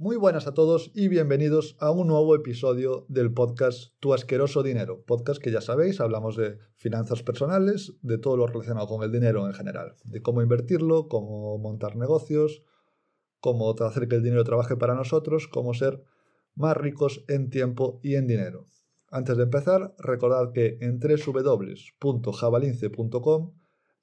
Muy buenas a todos y bienvenidos a un nuevo episodio del podcast Tu asqueroso dinero. Podcast que ya sabéis, hablamos de finanzas personales, de todo lo relacionado con el dinero en general, de cómo invertirlo, cómo montar negocios, cómo hacer que el dinero trabaje para nosotros, cómo ser más ricos en tiempo y en dinero. Antes de empezar, recordad que en www.javalince.com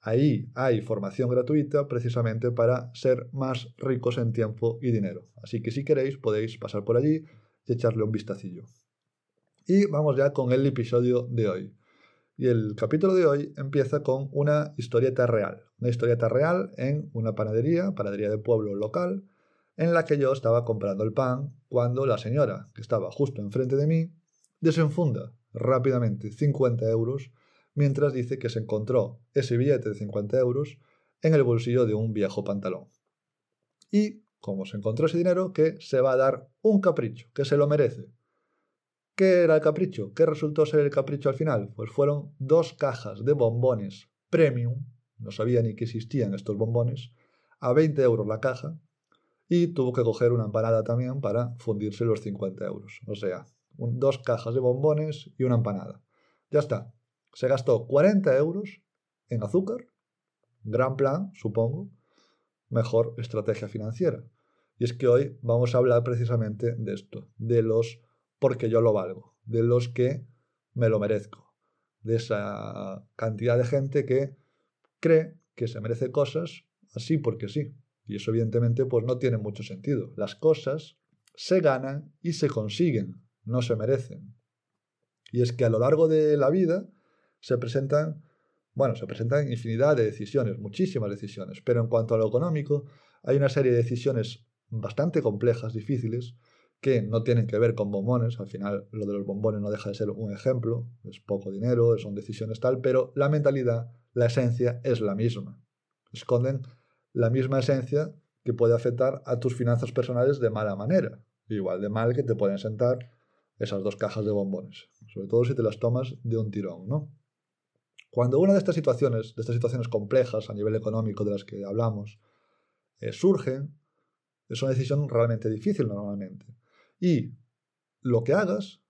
Ahí hay formación gratuita precisamente para ser más ricos en tiempo y dinero. Así que si queréis podéis pasar por allí y echarle un vistacillo. Y vamos ya con el episodio de hoy. Y el capítulo de hoy empieza con una historieta real. Una historieta real en una panadería, panadería de pueblo local, en la que yo estaba comprando el pan cuando la señora, que estaba justo enfrente de mí, desenfunda rápidamente 50 euros mientras dice que se encontró ese billete de 50 euros en el bolsillo de un viejo pantalón. Y, como se encontró ese dinero, que se va a dar un capricho, que se lo merece. ¿Qué era el capricho? ¿Qué resultó ser el capricho al final? Pues fueron dos cajas de bombones premium, no sabía ni que existían estos bombones, a 20 euros la caja, y tuvo que coger una empanada también para fundirse los 50 euros. O sea, dos cajas de bombones y una empanada. Ya está, se gastó 40 euros en azúcar. Gran plan, supongo. Mejor estrategia financiera. Y es que hoy vamos a hablar precisamente de esto, de los porque yo lo valgo, de los que me lo merezco, de esa cantidad de gente que cree que se merece cosas así porque sí. Y eso evidentemente pues no tiene mucho sentido. Las cosas se ganan y se consiguen, no se merecen. Y es que a lo largo de la vida se presentan, bueno, se presentan infinidad de decisiones, muchísimas decisiones, pero en cuanto a lo económico, hay una serie de decisiones bastante complejas, difíciles, que no tienen que ver con bombones, al final lo de los bombones no deja de ser un ejemplo, es poco dinero, son decisiones tal, pero la mentalidad, la esencia es la misma. Esconden la misma esencia que puede afectar a tus finanzas personales de mala manera, igual de mal que te pueden sentar esas dos cajas de bombones, sobre todo si te las tomas de un tirón, ¿no? Cuando una de estas situaciones, de estas situaciones complejas a nivel económico de las que hablamos, eh, surgen, es una decisión realmente difícil normalmente. Y lo que hagas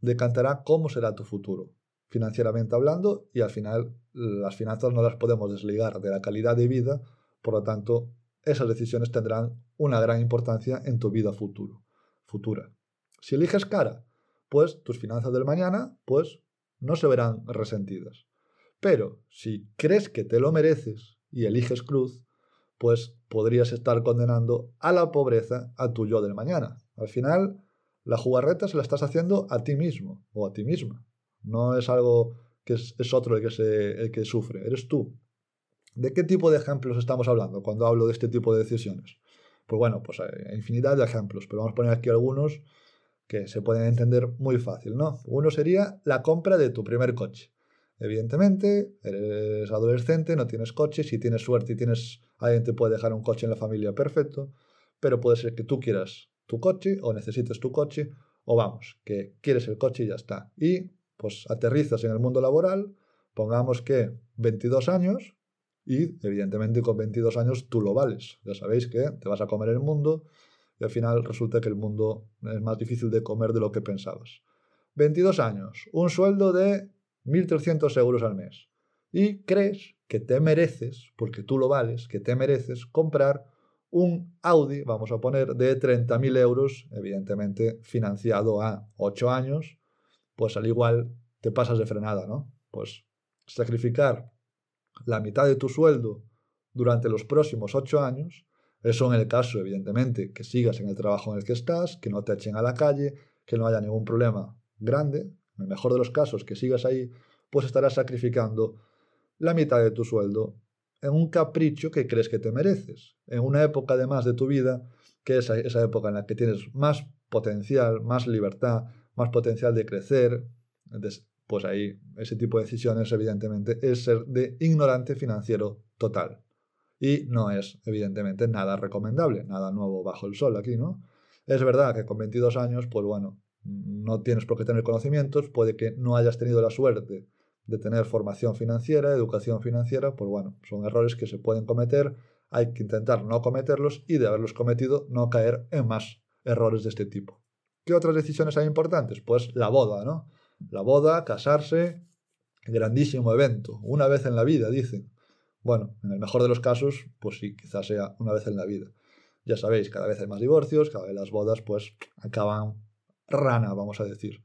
decantará cómo será tu futuro, financieramente hablando, y al final las finanzas no las podemos desligar de la calidad de vida, por lo tanto, esas decisiones tendrán una gran importancia en tu vida futuro, futura. Si eliges cara, pues tus finanzas del mañana, pues no se verán resentidas. Pero si crees que te lo mereces y eliges cruz, pues podrías estar condenando a la pobreza a tu yo del mañana. Al final, la jugarreta se la estás haciendo a ti mismo o a ti misma. No es algo que es, otro el que, se, el que sufre, eres tú. ¿De qué tipo de ejemplos estamos hablando cuando hablo de este tipo de decisiones? Pues bueno, pues hay infinidad de ejemplos, pero vamos a poner aquí algunos que se pueden entender muy fácil, ¿no? Uno sería la compra de tu primer coche. Evidentemente, eres adolescente, no tienes coche, si tienes suerte y tienes alguien te puede dejar un coche en la familia, perfecto, pero puede ser que tú quieras tu coche o necesites tu coche o vamos, que quieres el coche y ya está. Y pues aterrizas en el mundo laboral, pongamos que 22 años y evidentemente con 22 años tú lo vales. Ya sabéis que te vas a comer el mundo y al final resulta que el mundo es más difícil de comer de lo que pensabas. 22 años, un sueldo de 1.300 euros al mes. Y crees que te mereces, porque tú lo vales, que te mereces comprar un Audi, vamos a poner, de 30.000 euros, evidentemente financiado a 8 años, pues al igual te pasas de frenada, ¿no? Pues sacrificar la mitad de tu sueldo durante los próximos 8 años, eso en el caso, evidentemente, que sigas en el trabajo en el que estás, que no te echen a la calle, que no haya ningún problema grande, en el mejor de los casos, que sigas ahí, pues estarás sacrificando la mitad de tu sueldo en un capricho que crees que te mereces, en una época además de tu vida, que es esa época en la que tienes más potencial, más libertad, más potencial de crecer, pues ahí ese tipo de decisiones evidentemente es ser de ignorante financiero total. Y no es evidentemente nada recomendable, nada nuevo bajo el sol aquí, ¿no? Es verdad que con 22 años, pues bueno, no tienes por qué tener conocimientos, puede que no hayas tenido la suerte de tener formación financiera, educación financiera, pues bueno, son errores que se pueden cometer, hay que intentar no cometerlos y de haberlos cometido no caer en más errores de este tipo. ¿Qué otras decisiones hay importantes? Pues la boda, ¿no? La boda, casarse, grandísimo evento, una vez en la vida, dicen. Bueno, en el mejor de los casos, pues sí, quizás sea una vez en la vida. Ya sabéis, cada vez hay más divorcios, cada vez las bodas pues acaban rana, vamos a decir.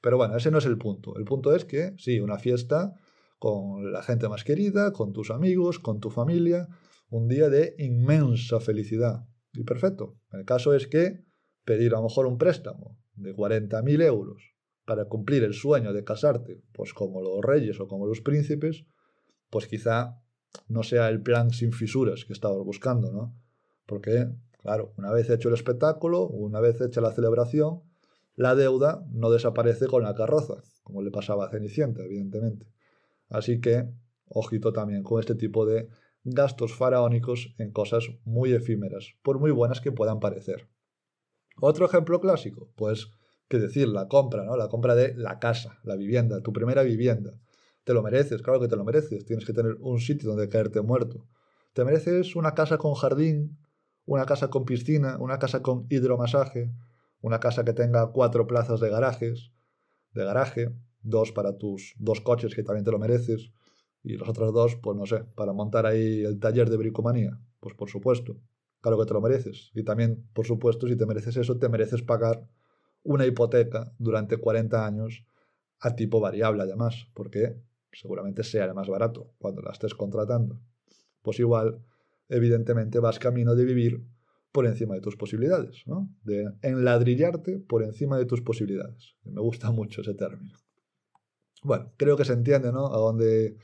Pero bueno, ese no es el punto. El punto es que, sí, una fiesta con la gente más querida, con tus amigos, con tu familia, un día de inmensa felicidad. Y perfecto. El caso es que pedir a lo mejor un préstamo de 40.000 euros para cumplir el sueño de casarte, pues como los reyes o como los príncipes, pues quizá no sea el plan sin fisuras que estabas buscando, ¿no? Porque, claro, una vez hecho el espectáculo, una vez hecha la celebración, la deuda no desaparece con la carroza, como le pasaba a Cenicienta, evidentemente. Así que, ojito también con este tipo de gastos faraónicos en cosas muy efímeras, por muy buenas que puedan parecer. Otro ejemplo clásico, pues, que decir, la compra, ¿no? La compra de la casa, la vivienda, tu primera vivienda. Te lo mereces, claro que te lo mereces, tienes que tener un sitio donde caerte muerto. Te mereces una casa con jardín, una casa con piscina, una casa con hidromasaje, una casa que tenga cuatro plazas de garajes, de garaje, dos para tus dos coches que también te lo mereces, y los otros dos, pues no sé, para montar ahí el taller de bricomanía. Pues por supuesto, claro que te lo mereces. Y también, por supuesto, si te mereces eso, te mereces pagar una hipoteca durante 40 años a tipo variable además, porque seguramente sea el más barato cuando la estés contratando. Pues igual evidentemente vas camino de vivir por encima de tus posibilidades, ¿no? De enladrillarte por encima de tus posibilidades. Me gusta mucho ese término. Bueno, creo que se entiende, ¿no? A dónde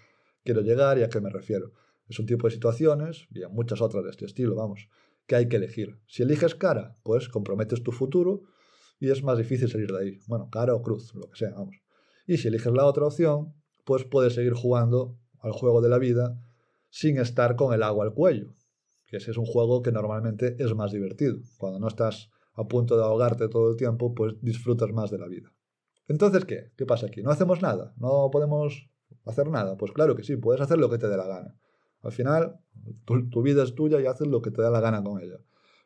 quiero llegar y a qué me refiero. Es un tipo de situaciones, y a muchas otras de este estilo, vamos, que hay que elegir. Si eliges cara, pues comprometes tu futuro y es más difícil salir de ahí. Bueno, cara o cruz, lo que sea, vamos. Y si eliges la otra opción, pues puedes seguir jugando al juego de la vida sin estar con el agua al cuello, que ese es un juego que normalmente es más divertido. Cuando no estás a punto de ahogarte todo el tiempo, pues disfrutas más de la vida. Entonces, ¿qué? ¿Qué pasa aquí? ¿No hacemos nada? ¿No podemos hacer nada? Pues claro que sí, puedes hacer lo que te dé la gana. Al final, tu, vida es tuya y haces lo que te da la gana con ella.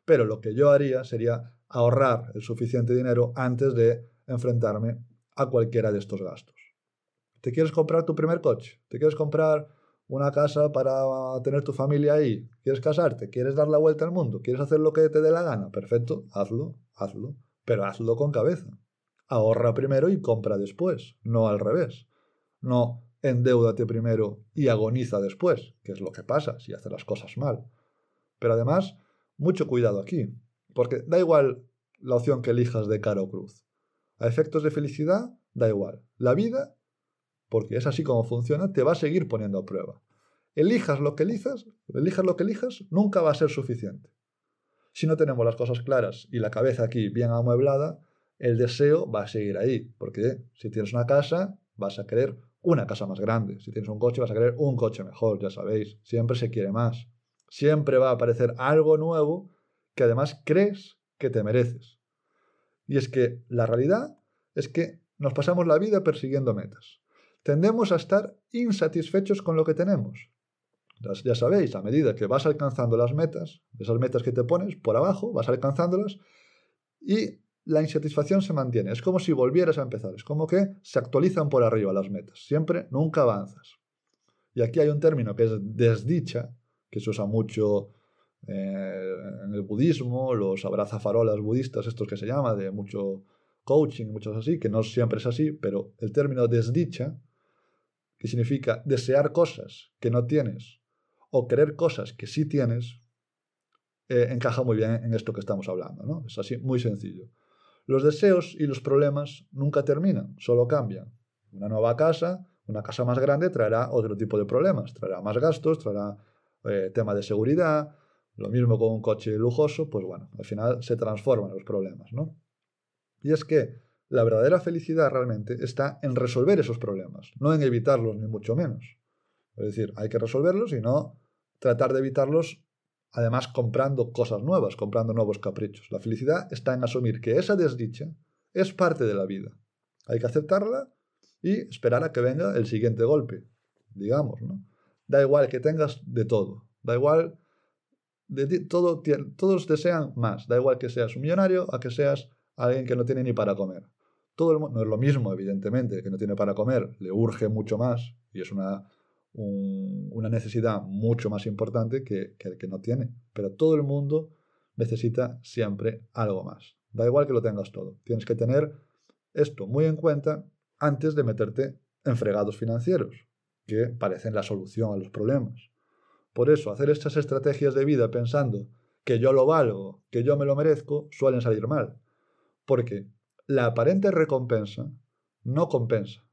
Pero lo que yo haría sería ahorrar el suficiente dinero antes de enfrentarme a cualquiera de estos gastos. ¿Te quieres comprar tu primer coche? ¿Te quieres comprar una casa para tener tu familia ahí, quieres casarte, quieres dar la vuelta al mundo, quieres hacer lo que te dé la gana, perfecto, hazlo, hazlo, pero hazlo con cabeza. Ahorra primero y compra después, no al revés. No endeudate primero y agoniza después, que es lo que pasa si haces las cosas mal. Pero además, mucho cuidado aquí, porque da igual la opción que elijas de cara o cruz. A efectos de felicidad, da igual. La vida porque es así como funciona, te va a seguir poniendo a prueba. Elijas lo que elijas, elijas lo que elijas, nunca va a ser suficiente. Si no tenemos las cosas claras y la cabeza aquí bien amueblada, el deseo va a seguir ahí, porque si tienes una casa, vas a querer una casa más grande. Si tienes un coche, vas a querer un coche mejor, ya sabéis. Siempre se quiere más. Siempre va a aparecer algo nuevo que además crees que te mereces. Y es que la realidad es que nos pasamos la vida persiguiendo metas tendemos a estar insatisfechos con lo que tenemos. Ya sabéis, a medida que vas alcanzando las metas, esas metas que te pones por abajo, vas alcanzándolas y la insatisfacción se mantiene. Es como si volvieras a empezar, es como que se actualizan por arriba las metas. Siempre, nunca avanzas. Y aquí hay un término que es desdicha, que se usa mucho eh, en el budismo, los abrazafarolas budistas, estos que se llama, de mucho coaching, muchos así, que no siempre es así, pero el término desdicha que significa desear cosas que no tienes o querer cosas que sí tienes, eh, encaja muy bien en esto que estamos hablando. ¿no? Es así, muy sencillo. Los deseos y los problemas nunca terminan, solo cambian. Una nueva casa, una casa más grande traerá otro tipo de problemas, traerá más gastos, traerá eh, tema de seguridad, lo mismo con un coche lujoso, pues bueno, al final se transforman los problemas, ¿no? Y es que la verdadera felicidad realmente está en resolver esos problemas, no en evitarlos, ni mucho menos. Es decir, hay que resolverlos y no tratar de evitarlos, además comprando cosas nuevas, comprando nuevos caprichos. La felicidad está en asumir que esa desdicha es parte de la vida. Hay que aceptarla y esperar a que venga el siguiente golpe, digamos, ¿no? Da igual que tengas de todo, da igual todo, todos desean más. Da igual que seas un millonario a que seas alguien que no tiene ni para comer. Todo el mundo, no es lo mismo, evidentemente, que no tiene para comer, le urge mucho más y es una, una necesidad mucho más importante que, que el que no tiene. Pero todo el mundo necesita siempre algo más. Da igual que lo tengas todo. Tienes que tener esto muy en cuenta antes de meterte en fregados financieros, que parecen la solución a los problemas. Por eso, hacer estas estrategias de vida pensando que yo lo valgo, que yo me lo merezco, suelen salir mal. Porque la aparente recompensa no compensa.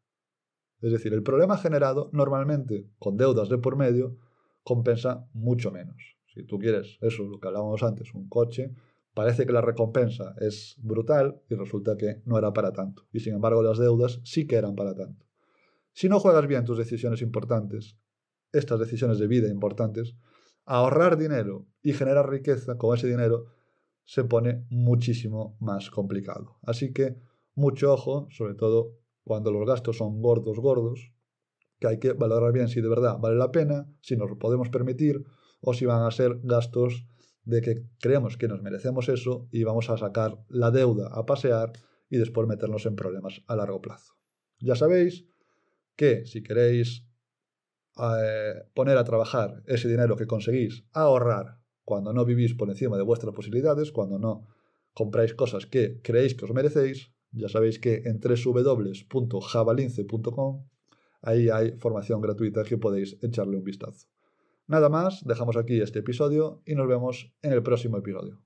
Es decir, el problema generado normalmente con deudas de por medio compensa mucho menos. Si tú quieres eso, lo que hablábamos antes, un coche, parece que la recompensa es brutal y resulta que no era para tanto. Y sin embargo las deudas sí que eran para tanto. Si no juegas bien tus decisiones importantes, estas decisiones de vida importantes, ahorrar dinero y generar riqueza con ese dinero se pone muchísimo más complicado. Así que mucho ojo, sobre todo cuando los gastos son gordos, gordos, que hay que valorar bien si de verdad vale la pena, si nos lo podemos permitir o si van a ser gastos de que creemos que nos merecemos eso y vamos a sacar la deuda a pasear y después meternos en problemas a largo plazo. Ya sabéis que si queréis eh, poner a trabajar ese dinero que conseguís ahorrar cuando no vivís por encima de vuestras posibilidades, cuando no compráis cosas que creéis que os merecéis, ya sabéis que en www.javalince.com ahí hay formación gratuita que podéis echarle un vistazo. Nada más, dejamos aquí este episodio y nos vemos en el próximo episodio.